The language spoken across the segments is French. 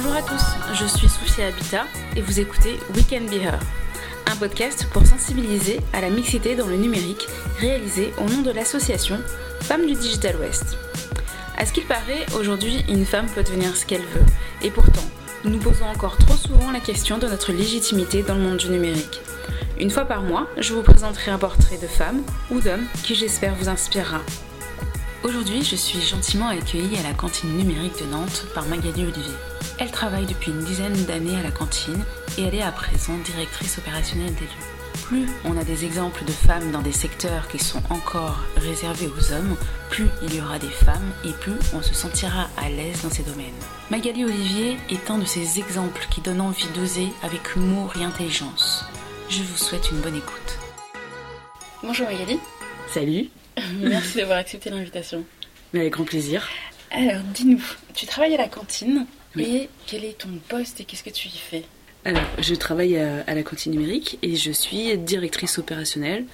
Bonjour à tous, je suis Sophie Habitat et vous écoutez We Can Be Her, un podcast pour sensibiliser à la mixité dans le numérique réalisé au nom de l'association Femmes du Digital West. À ce qu'il paraît, aujourd'hui, une femme peut devenir ce qu'elle veut, et pourtant, nous nous posons encore trop souvent la question de notre légitimité dans le monde du numérique. Une fois par mois, je vous présenterai un portrait de femme ou d'homme qui j'espère vous inspirera. Aujourd'hui, je suis gentiment accueillie à la cantine numérique de Nantes par Magali Olivier. Elle travaille depuis une dizaine d'années à la cantine et elle est à présent directrice opérationnelle des lieux. Plus on a des exemples de femmes dans des secteurs qui sont encore réservés aux hommes, plus il y aura des femmes et plus on se sentira à l'aise dans ces domaines. Magali Olivier est un de ces exemples qui donnent envie d'oser avec humour et intelligence. Je vous souhaite une bonne écoute. Bonjour Magali. Salut. Merci d'avoir accepté l'invitation. Avec grand plaisir. Alors, dis-nous, tu travailles à la cantine et quel est ton poste et qu'est-ce que tu y fais? Alors, je travaille à, la cantine numérique et je suis directrice opérationnelle,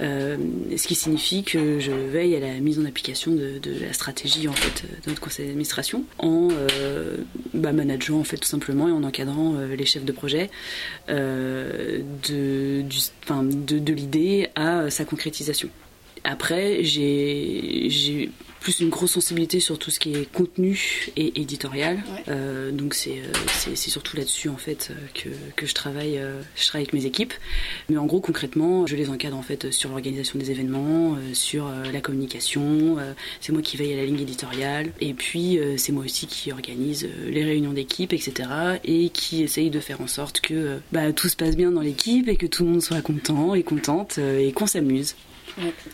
euh, ce qui signifie que je veille à la mise en application de, la stratégie en fait de notre conseil d'administration en euh, bah, manageant en fait tout simplement et en encadrant euh, les chefs de projet de, de l'idée à sa concrétisation. Après, j'ai plus une grosse sensibilité sur tout ce qui est contenu et éditorial. Euh, donc euh, c'est surtout là-dessus en fait que, que je travaille. Euh, je travaille avec mes équipes. Mais en gros concrètement, je les encadre en fait sur l'organisation des événements, sur la communication. c'est moi qui veille à la ligne éditoriale. Et puis c'est moi aussi qui organise les réunions d'équipe, etc. Et qui essaye de faire en sorte que bah, tout se passe bien dans l'équipe et que tout le monde soit content et contente et qu'on s'amuse.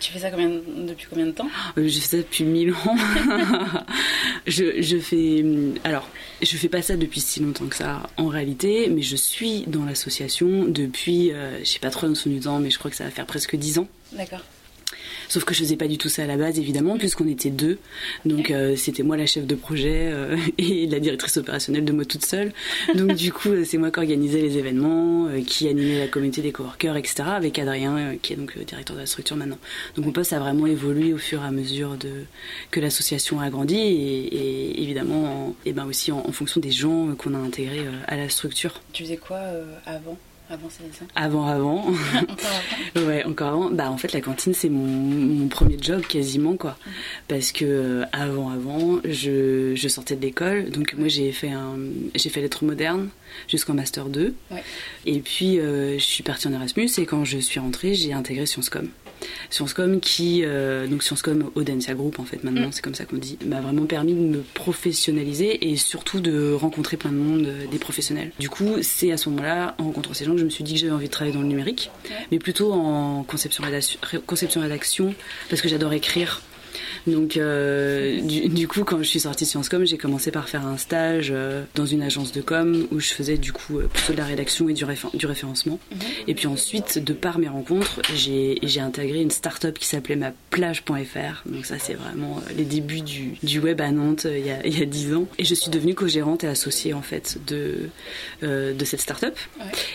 Tu fais ça combien, depuis combien de temps? Euh, Je fais ça depuis je, fais. Alors, je fais pas ça depuis si longtemps que ça en réalité, mais je suis dans l'association depuis. Euh, je sais pas trop son du temps, mais je crois que ça va faire presque dix ans. D'accord. Sauf que je faisais pas du tout ça à la base, évidemment, puisqu'on était deux. Donc euh, c'était moi la chef de projet euh, et la directrice opérationnelle de moi toute seule. Donc du coup, c'est moi qui organisais les événements, euh, qui animait la communauté des coworkers, etc. Avec Adrien, qui est donc directeur de la structure maintenant. Donc mon poste a vraiment évolué au fur et à mesure de que l'association a grandi et, évidemment, et ben aussi en, en fonction des gens qu'on a intégrés à la structure. Tu faisais quoi avant? Avant, ça? Avant, avant. encore avant. ouais, encore avant. Bah, en fait, la cantine, c'est mon, premier job quasiment, quoi. Parce que euh, avant, avant, je, je sortais de l'école. Donc, moi, j'ai fait, un, j'ai fait lettres modernes jusqu'en Master 2. Et puis, euh, je suis partie en Erasmus. Et quand je suis rentrée, j'ai intégré Sciences Com. Sciences Com qui, euh, donc Sciences Com Audencia Group en fait maintenant, mm. c'est comme ça qu'on dit, m'a vraiment permis de me professionnaliser et surtout de rencontrer plein de monde, euh, des professionnels. Du coup, c'est à ce moment-là, en rencontrant ces gens, que je me suis dit que j'avais envie de travailler dans le numérique, mais plutôt en conception rédaction, parce que j'adore écrire donc, euh, du, coup, quand je suis sortie de Sciences Com, j'ai commencé par faire un stage euh, dans une agence de com où je faisais du coup euh, plutôt de la rédaction et du, du référencement. Mhm. Et puis ensuite, de par mes rencontres, j'ai intégré une start-up qui s'appelait ma plage.fr. Donc, ça, c'est vraiment les débuts du, du web à Nantes il y, a, il y a 10 ans. Et je suis devenue co-gérante et associée en fait de, de cette start-up.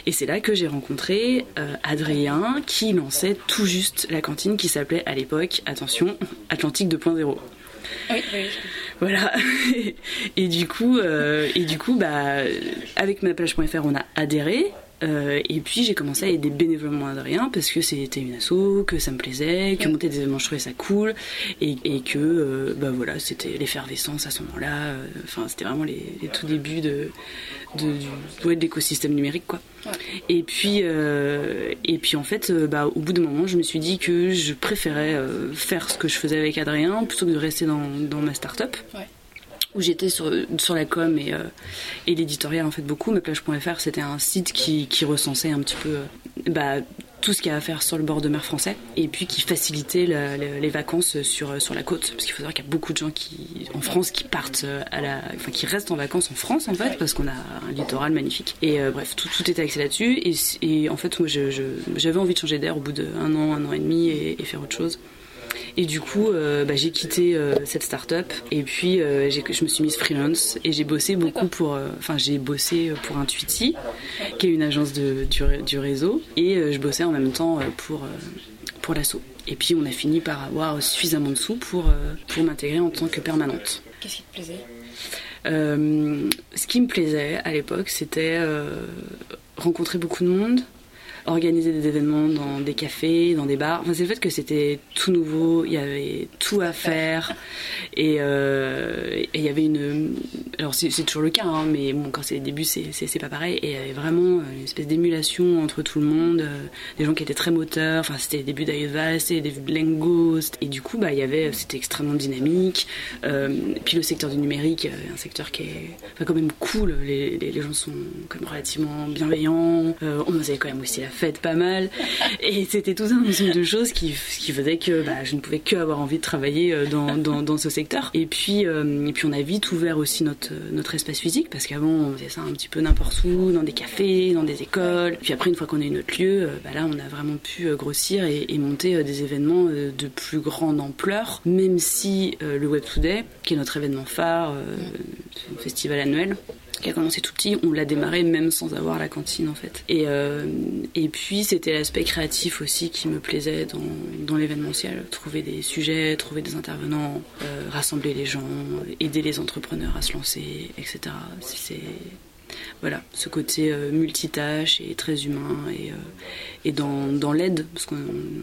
Et c'est là que j'ai rencontré Adrien qui lançait tout juste la cantine qui s'appelait à l'époque, attention, Atlantique de 2.0. Voilà. et du coup, euh, et du coup, bah, avec ma plage.fr, on a adhéré. Euh, et puis j'ai commencé à aider bénévolement Adrien parce que c'était une asso, que ça me plaisait, que monter des événements je trouvais ça cool et, que euh, bah voilà c'était l'effervescence à ce moment-là. Enfin c'était vraiment les, tout débuts de, de, de l'écosystème numérique quoi. Et puis, euh, et puis en fait, euh, bah, au bout d'un moment, je me suis dit que je préférais euh, faire ce que je faisais avec Adrien plutôt que de rester dans, dans ma start-up. Où j'étais sur, la com et, et l'éditorial en fait beaucoup. Ma plage.fr c'était un site qui, recensait un petit peu bah, tout ce qu'il y a à faire sur le bord de mer français et puis qui facilitait les vacances sur, la côte. Parce qu'il faut savoir qu'il y a beaucoup de gens qui en France qui partent la enfin qui restent en vacances en France en fait parce qu'on a un littoral magnifique. Et euh, bref tout, tout était axé là-dessus. Et, en fait moi j'avais envie de changer d'air au bout d'un an un an et demi et faire autre chose et du coup, euh, bah, j'ai quitté euh, cette start-up et puis euh, je me suis mise freelance et j'ai bossé beaucoup pour. Enfin, j'ai bossé pour Intuiti, qui est une agence de, du, réseau, et je bossais en même temps pour, pour l'assaut. Et puis on a fini par avoir suffisamment de sous pour, pour m'intégrer en tant que permanente. Qu'est-ce qui te plaisait? Ce qui me plaisait à l'époque, c'était rencontrer beaucoup de monde, organiser des événements dans des cafés, dans des bars. Enfin, c'est le fait que c'était tout nouveau, il y avait tout à faire. Et euh, il y avait une. Alors, c'est toujours le cas, hein, mais bon, quand c'est les débuts, c'est pas pareil. Et il y avait vraiment une espèce d'émulation entre tout le monde, euh, des gens qui étaient très moteurs. Enfin, c'était les débuts d'Aeva, c'était les débuts de Langhost. Et du coup, bah, y avait. C'était extrêmement dynamique. Euh, puis le secteur du numérique, un secteur qui est quand même cool. Les, les, gens sont quand même relativement bienveillants. on faisait quand même aussi la fête pas mal. Et c'était tout un ensemble de choses qui, qui faisait que bah, je ne pouvais que avoir envie de travailler euh, dans, dans, dans ce secteur. Et puis, euh, et puis on a vite ouvert aussi notre, notre espace physique parce qu'avant on faisait ça un petit peu n'importe où, dans des cafés, dans des écoles. Puis après, une fois qu'on a eu notre lieu, euh, bah, là on a vraiment pu grossir et, et monter des événements de plus grande ampleur, même si le Web Today, qui est notre événement phare, festival annuel, qui a commencé tout petit, on l'a démarré même sans avoir la cantine en fait. Et, euh, et puis c'était l'aspect créatif aussi qui me plaisait dans, dans l'événementiel. Trouver des sujets, trouver des intervenants, euh, rassembler les gens, aider les entrepreneurs à se lancer, etc. C'est voilà, ce côté euh, multitâche et très humain et, euh, et dans, dans l'aide, parce qu'on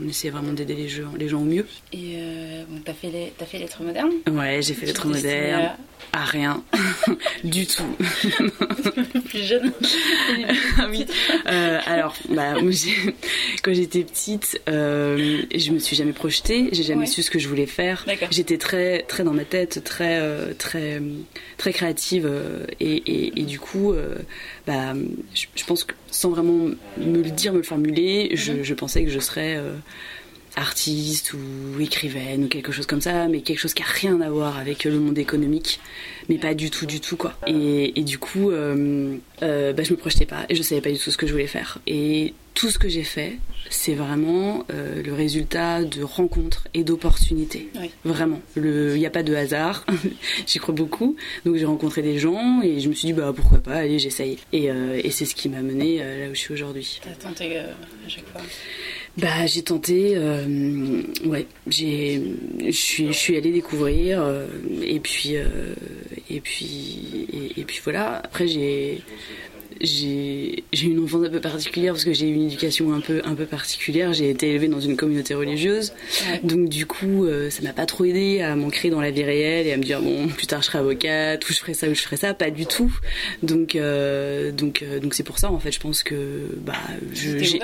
essaie vraiment d'aider les gens, les gens au mieux. Et euh, bon, t'as fait, les, as fait lettres modernes Ouais, j'ai fait lettres modernes. À... rien, du tout. plus jeune. oui. Euh, alors, bah, quand j'étais petite, euh, je me suis jamais projetée, j'ai jamais su ce que je voulais faire. J'étais très, très dans ma tête, très, très, très créative et, et, et, du coup bah, je, pense que sans vraiment me le dire, me le formuler, je, mhm. pensais que je serais euh, artiste ou écrivaine ou quelque chose comme ça, mais quelque chose qui a rien à voir avec le monde économique, mais pas du tout, du tout quoi. Et, du coup, euh, euh, bah, je me projetais pas et je savais pas du tout ce que je voulais faire. Et tout ce que j'ai fait, c'est vraiment euh, le résultat de rencontres et d'opportunités. Vraiment. Il n'y a pas de hasard. J'y crois beaucoup. Donc j'ai rencontré des gens et je me suis dit, bah pourquoi pas, allez, j'essaye. Et, euh, et c'est ce qui m'a mené là où je suis aujourd'hui. T'as tenté à chaque fois bah, j'ai tenté, euh, ouais, j'ai, je suis, je suis allée découvrir, euh, et puis, euh, et puis, et, et, puis voilà. Après, j'ai, j'ai une enfance un peu particulière parce que j'ai eu une éducation un peu, un peu particulière. J'ai été élevée dans une communauté religieuse. Donc, du coup, euh, ça m'a pas trop aidé à m'ancrer dans la vie réelle et à me dire, bon, plus tard je serai avocate, ou je ferai ça, ou je ferai ça. Pas du tout. Donc, euh, donc, euh, donc c'est pour ça, en fait, je pense que, bah, je, j'ai.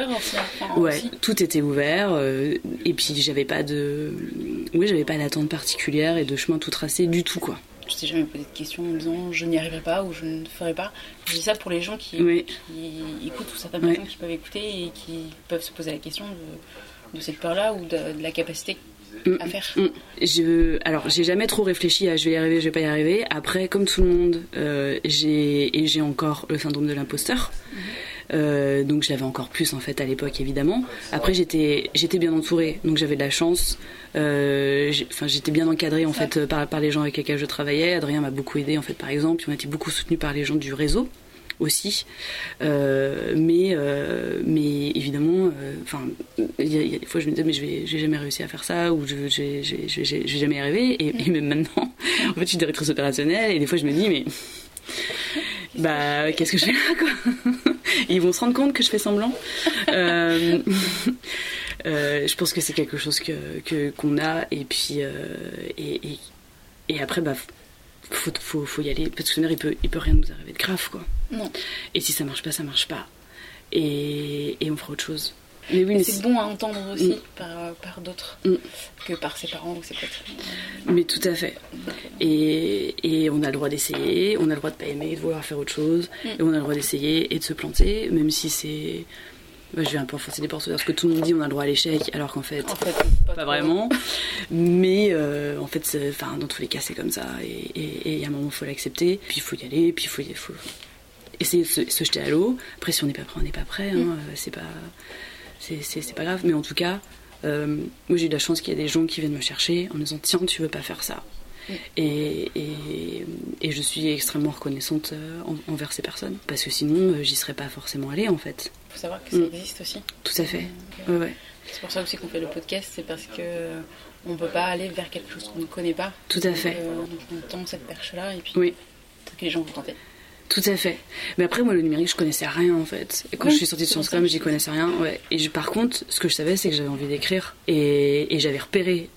ouais, tout était ouvert. et puis, j'avais pas de, oui, j'avais pas d'attente particulière et de chemin tout tracé du tout, quoi je t'ai jamais posé de questions en disant je n'y arriverai pas ou je ne ferai pas. Je dis ça pour les gens qui, écoutent ou certaines personnes qui peuvent écouter et qui peuvent se poser la question de, cette peur-là ou de, la capacité mm, à faire. Mm. Je, alors, j'ai jamais trop réfléchi à je vais y arriver, je vais pas y arriver. Après, comme tout le monde, euh, j'ai et j'ai encore le syndrome de l'imposteur. Mm-hmm. Euh, donc je l'avais encore plus en fait à l'époque évidemment. Après j'étais j'étais bien entourée, donc j'avais de la chance. Euh, j'étais bien encadrée en fait par, les gens avec lesquels je travaillais. Adrien m'a beaucoup aidé en fait par exemple. On a été beaucoup soutenu par les gens du réseau aussi. Euh, mais, euh, mais évidemment, enfin, il y, a des fois je me disais, mais je vais, jamais réussi à faire ça, ou je, vais jamais arriver. Et, et, même maintenant, en fait, je suis directrice opérationnelle, et des fois je me dis, mais bah qu'est-ce que je fais là quoi? Ils vont se rendre compte que je fais semblant. euh, euh, je pense que c'est quelque chose que qu'on a et puis euh, et, et, après bah faut, faut, faut, y aller parce que il peut il peut rien nous arriver de grave quoi. Non. Et si ça marche pas ça marche pas et, et on fera autre chose. Mais oui, c'est bon à entendre aussi mm. par, par d'autres mm. que par ses parents ou ses potes. Mais tout à fait. Et, et, on a le droit d'essayer, on a le droit de pas aimer, de vouloir faire autre chose, mm. et on a le droit d'essayer et de se planter, même si c'est. Bah, je vais un peu enfoncer des portes parce que tout le monde dit on a le droit à l'échec, alors qu'en fait, pas, vraiment. Mais euh, en fait, enfin, dans tous les cas, c'est comme ça. Et il y a un moment, il faut l'accepter, puis il faut y aller, puis il faut, faut essayer de se, jeter à l'eau. Après, si on n'est pas prêt, on n'est pas prêt. Hein, c'est pas c'est pas grave. Mais en tout cas, euh, moi j'ai eu la chance qu'il y ait des gens qui viennent me chercher en me disant tiens, tu veux pas faire ça. Et, et, je suis extrêmement reconnaissante euh, envers ces personnes parce que sinon euh, j'y serais pas forcément allée en fait. Il faut savoir que ça mm. existe aussi. Tout à fait. ouais, C'est pour ça aussi qu'on fait le podcast, c'est parce que on peut pas aller vers quelque chose qu'on ne connaît pas. Tout à fait. on tend cette perche là et puis. Oui. que les gens vont tenter. Tout à fait. Mais après, moi, le numérique, je connaissais rien en fait. Et quand je suis sortie de Sciences Com, j'y connaissais rien. Ouais. Et par contre, ce que je savais, c'est que j'avais envie d'écrire. Et, et j'avais repéré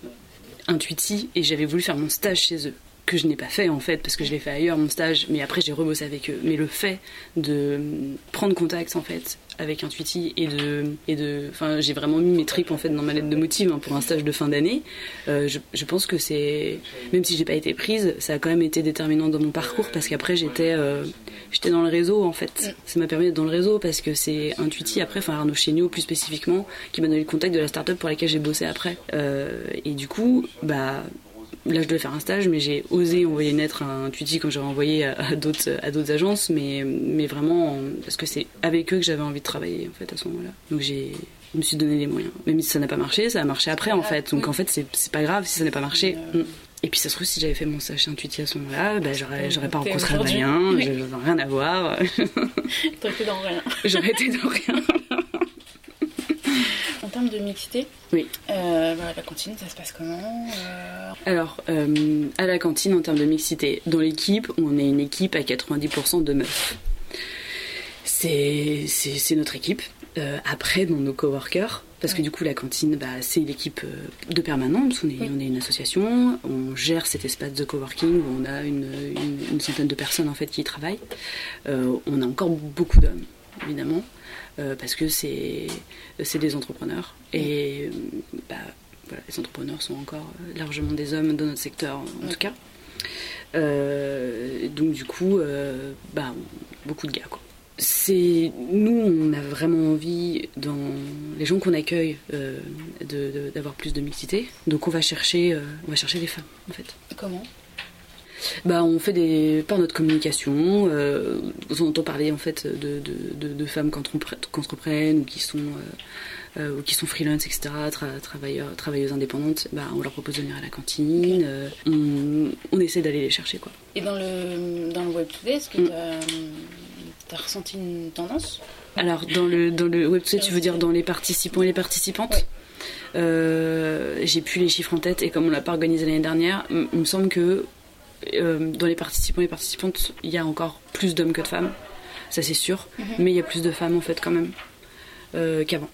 Intuiti et j'avais voulu faire mon stage chez eux que je n'ai pas fait en fait parce que je l'ai fait ailleurs mon stage mais après j'ai rebossé avec eux. Mais le fait de prendre contact en fait avec Intuiti et de et de enfin j'ai vraiment mis mes tripes en fait dans ma lettre de motive hein, pour un stage de fin d'année. Euh, je, je, pense que c'est même si j'ai pas été prise ça a quand même été déterminant dans mon parcours parce qu'après j'étais euh, j'étais dans le réseau en fait. Ça m'a permis d'être dans le réseau parce que c'est Intuiti après enfin Arnaud Chéniaud plus spécifiquement qui m'a donné le contact de la start-up pour laquelle j'ai bossé après. Euh, et du coup bah là je devais faire un stage mais j'ai osé envoyer une lettre à un Tutti comme j'avais envoyé à, d'autres à d'autres agences mais mais vraiment parce que c'est avec eux que j'avais envie de travailler en fait à ce moment-là. Donc j'ai je me suis donné les moyens. Même si ça n'a pas marché ça a marché après en fait. Donc en fait c'est, pas grave si ça n'a pas marché. Et puis ça se trouve si j'avais fait mon stage chez Intuiti à ce moment-là bah, j'aurais j'aurais pas rencontré Adrien j'aurais rien à voir. T'aurais été dans rien. J'aurais été dans rien. en termes de mixité, oui. Euh, la cantine, ça se passe comment euh... Alors, euh, à la cantine, en termes de mixité, dans l'équipe, on est une équipe à 90% de meufs. C'est notre équipe. Après, dans nos coworkers, parce que du coup, la cantine, bah, c'est l'équipe de permanence. On est, on est une association, on gère cet espace de coworking où on a une, une, une centaine de personnes en fait qui y travaillent. on a encore beaucoup d'hommes, évidemment. Euh, parce que c'est des entrepreneurs. Et bah, voilà, les entrepreneurs sont encore largement des hommes dans notre secteur, en tout cas. Euh, donc du coup, euh, bah, beaucoup de gars. Quoi. C'est nous, on a vraiment envie dans les gens qu'on accueille d'avoir de, plus de mixité. Donc on va chercher, on va chercher des femmes en fait. Comment? Bah, on fait des par notre communication. Euh, on entend parler en fait de, de, de, femmes qu'entreprennent ou qui sont euh, euh, ou qui sont freelance, etc. travailleurs, travailleuses indépendantes. Bah, on leur propose de venir à la cantine. Euh, on, on, essaie d'aller les chercher quoi. Et dans le dans le web today, est-ce que mm. tu as, ressenti une tendance? Alors dans le dans le web today, tu veux dire dans les participants et les participantes? Euh, j'ai plus les chiffres en tête et comme on l'a pas organisé l'année dernière, il me semble que euh, dans les participants et participantes, il y a encore plus d'hommes que de femmes, ça c'est sûr, mhm. mais il y a plus de femmes en fait quand même euh, qu'avant.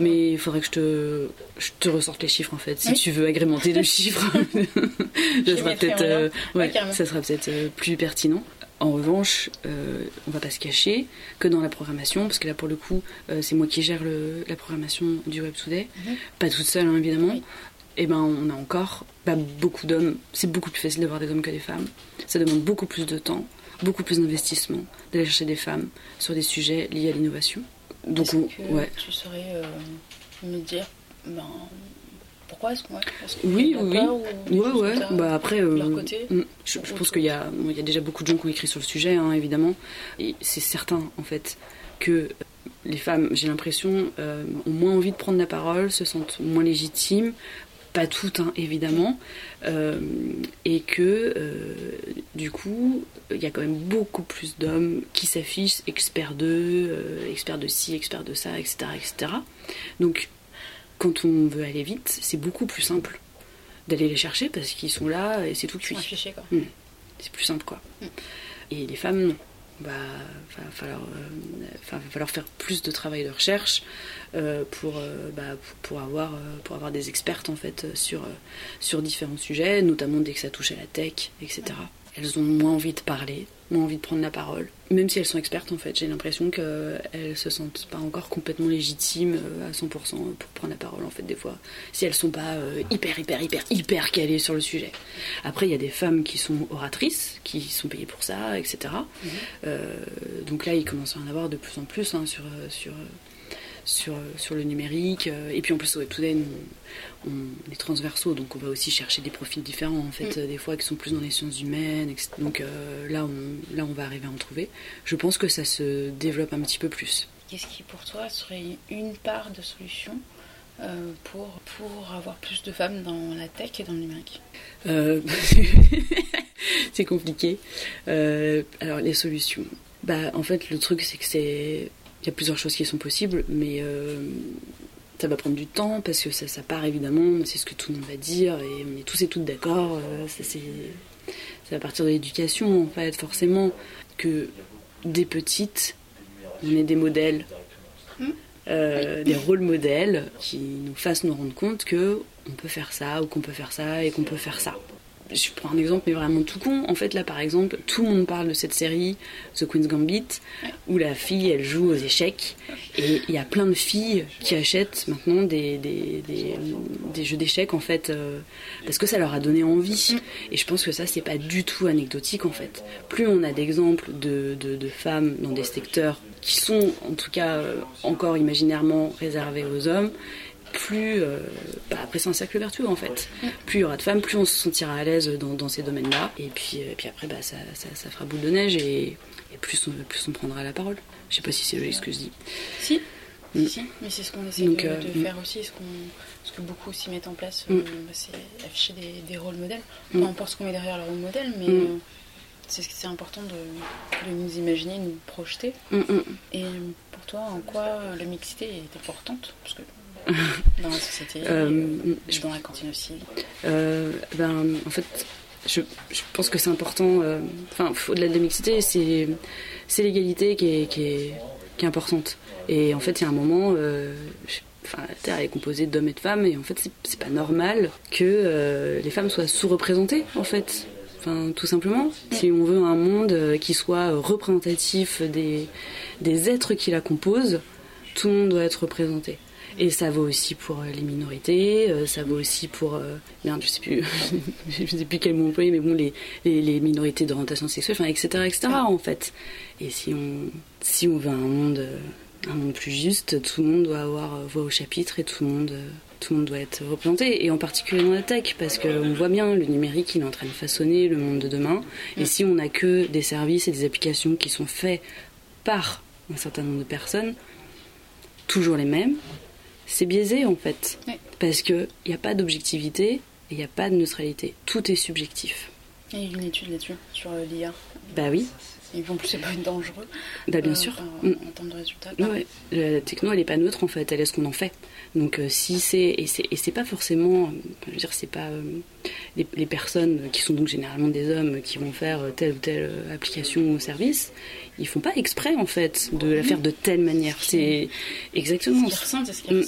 Mais il faudrait que je te, je te ressorte les chiffres en fait, si tu veux agrémenter de chiffres. ça, sera peut-être, euh, ouais, ça sera peut-être plus pertinent. En revanche, on va pas se cacher que dans la programmation, parce que là pour le coup, c'est moi qui gère le, la programmation du Web Today, mhm. pas toute seule hein, évidemment eh ben on a encore bah, beaucoup d'hommes. C'est beaucoup plus facile d'avoir des hommes que des femmes. Ça demande beaucoup plus de temps, beaucoup plus d'investissement d'aller chercher des femmes sur des sujets liés à l'innovation. Donc ouais. tu saurais euh, me dire ben, pourquoi est-ce que, oui oui oui ouais ouais bah après euh, leur côté, mm, je, pense qu'il y a il y a déjà beaucoup de gens qui ont écrit sur le sujet hein, évidemment et c'est certain en fait que les femmes, j'ai l'impression, euh, ont moins envie de prendre la parole, se sentent moins légitimes, pas toutes hein, évidemment, euh, et que euh, du coup il y a quand même beaucoup plus d'hommes qui s'affichent experts d'eux, euh, experts de ci, experts de ça, etc., etc. Donc quand on veut aller vite, c'est beaucoup plus simple d'aller les chercher parce qu'ils sont là et c'est tout cuit. Mmh. C'est plus simple quoi. Mmh. Et les femmes non bah, va falloir, euh, va falloir faire plus de travail de recherche euh, pour, euh, bah, pour, avoir, pour avoir des expertes en fait sur, sur différents sujets, notamment dès que ça touche à la tech, etc. Elles ont moins envie de parler, moins envie de prendre la parole. Même si elles sont expertes, en fait, j'ai l'impression qu'elles se sentent pas encore complètement légitimes à 100% pour prendre la parole, en fait, des fois. Si elles sont pas hyper, hyper, hyper, hyper calées sur le sujet. Après, il y a des femmes qui sont oratrices, qui sont payées pour ça, etc. Euh, donc là, il commence à en avoir de plus en plus hein, sur, sur, sur, sur, le numérique. Et puis en plus, au Web Today, on, est transversaux, donc on va aussi chercher des profils différents, en fait, mm. des fois qui sont plus dans les sciences humaines. Donc euh, là, on, là, on va arriver à en trouver. Je pense que ça se développe un petit peu plus. Qu'est-ce qui, pour toi, serait une part de solution euh, pour, pour avoir plus de femmes dans la tech et dans le numérique? Euh, C'est compliqué. Euh, alors, les solutions. Bah, en fait, le truc, c'est que c'est. Il y a plusieurs choses qui sont possibles, mais ça va prendre du temps parce que ça, ça part évidemment, c'est ce que tout le monde va dire et on est tous et toutes d'accord. ça, c'est à partir de l'éducation en fait, forcément, que des petites, on est des modèles, euh, des rôles modèles qui nous fassent nous rendre compte que on peut faire ça ou qu'on peut faire ça et qu'on peut faire ça je prends un exemple, mais vraiment tout con. En fait, là, par exemple, tout le monde parle de cette série, The Queen's Gambit, où la fille, elle joue aux échecs. Et il y a plein de filles qui achètent maintenant des, des, jeux d'échecs, en fait, euh, parce que ça leur a donné envie. Et je pense que ça, c'est pas du tout anecdotique, en fait. Plus on a d'exemples de, de, de, femmes dans des secteurs qui sont, en tout cas, euh, encore imaginairement réservés aux hommes, plus. Euh, bah, après, c'est un cercle vertueux en fait. Plus il y aura de femmes, plus on se sentira à l'aise dans, dans ces domaines-là. Et puis, euh, puis après, bah, ça, ça, fera boule de neige et, plus, on, plus on prendra la parole. Je sais pas si c'est logique ce que je dis. Si. Mm. Si, mais c'est ce qu'on essaie de, euh, mm. faire aussi, ce, ce, que beaucoup aussi mettent en place, mm. bah, c'est afficher des, des, rôles modèles. Peu importe ce qu'on met derrière le rôle modèle, mais c'est important de, de, nous imaginer, nous projeter. Et pour toi, en quoi la mixité est importante? Parce que dans la société euh, je, dans la cantine aussi euh, ben, En fait, je, je pense que c'est important. Euh, enfin, au-delà de la mixité, c'est, l'égalité qui est, qui, est, qui est, importante. Et en fait, il y a un moment. Enfin, la Terre est composée d'hommes et de femmes, et en fait, c'est, pas normal que les femmes soient sous-représentées, en fait. Enfin, tout simplement. Si on veut un monde qui soit représentatif des, des êtres qui la composent, tout le monde doit être représenté. Et ça vaut aussi pour euh, les minorités, euh, ça vaut aussi pour. Euh, merde, je sais plus, je sais plus quel mot employer, mais bon, les, les, minorités d'orientation sexuelle, enfin, etc., etc., en fait. Et si on, si on veut un monde, un monde plus juste, tout le monde doit avoir voix au chapitre et tout le monde. tout le monde doit être représenté, et en particulier dans la tech, parce qu'on voit bien, le numérique, il est en train de façonner le monde de demain. Et si on n'a que des services et des applications qui sont faits par un certain nombre de personnes, toujours les mêmes, c'est biaisé en fait. Parce qu'il n'y a pas d'objectivité et il n'y a pas de neutralité. Tout est subjectif. Il y a une étude là-dessus, sur euh, l'IA. Bah oui. Et en plus, c'est pas dangereux. Bah bien euh, sûr. En, mm. termes de résultats. Ouais. La techno, elle n'est pas neutre en fait, elle est ce qu'on en fait. Donc euh, si c'est et c'est pas forcément, je veux dire, c'est pas les, les, personnes qui sont donc généralement des hommes qui vont faire telle ou telle application ou service, ils font pas exprès en fait de la faire de telle manière. C'est exactement. Mm.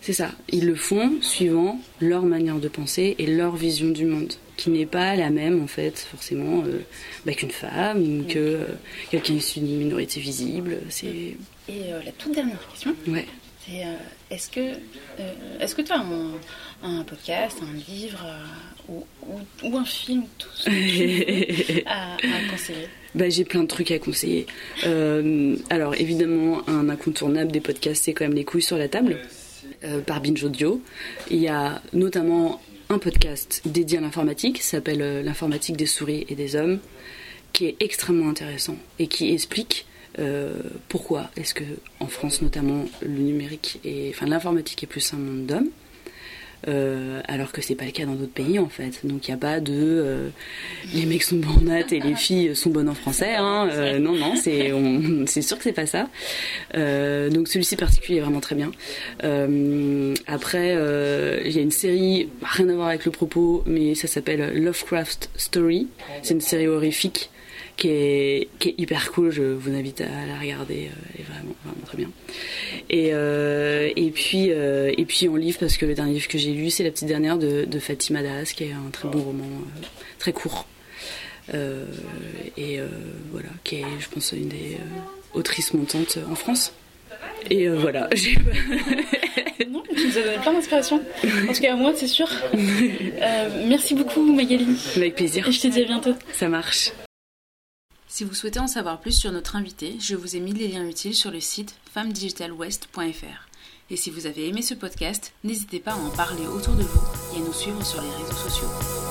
C'est ça. Ils le font suivant leur manière de penser et leur vision du monde, qui n'est pas la même en fait forcément euh, bah, qu'une femme ou que euh, quelqu'un issu d'une minorité visible. C'est. Et euh, la toute dernière question. Ouais. C'est est-ce que est-ce que tu as un, un, podcast, un livre ou, ou, un film, tout ce que à, à conseiller? Bah, J'ai plein de trucs à conseiller. Euh, alors évidemment, un incontournable des podcasts, c'est quand même Les couilles sur la table, euh, par Binge Audio. Il y a notamment un podcast dédié à l'informatique, qui s'appelle euh, L'informatique des souris et des hommes, qui est extrêmement intéressant et qui explique pourquoi est-ce que en France notamment le numérique et enfin l'informatique est plus un monde d'hommes euh, alors que c'est pas le cas dans d'autres pays en fait. Donc il n'y a pas de euh, les mecs sont bornates et les filles sont bonnes en français. Hein. Euh, non, non, c'est, c'est sûr que c'est pas ça. donc celui-ci particulier est vraiment très bien. après, il y a une série, rien à voir avec le propos, mais ça s'appelle Lovecraft Story. C'est une série horrifique qui est, qui est hyper cool. Je vous invite à la regarder. Elle est vraiment, vraiment très bien. Et, euh, et, puis, euh, et puis en livre, parce que le dernier livre que j'ai lu, c'est La petite dernière de, de Fatima Das, qui est un très bon roman, euh, très court. et voilà, qui est, je pense, une des autrices montantes en France. Et voilà. non, tu nous as donné plein d'inspiration. En tout cas, à moi, c'est sûr. merci beaucoup, Magali. Avec plaisir. Et je te dis à bientôt. Ça marche. Si vous souhaitez en savoir plus sur notre invité, je vous ai mis les liens utiles sur le site femmedigitalwest.fr. Et si vous avez aimé ce podcast, n'hésitez pas à en parler autour de vous et à nous suivre sur les réseaux sociaux.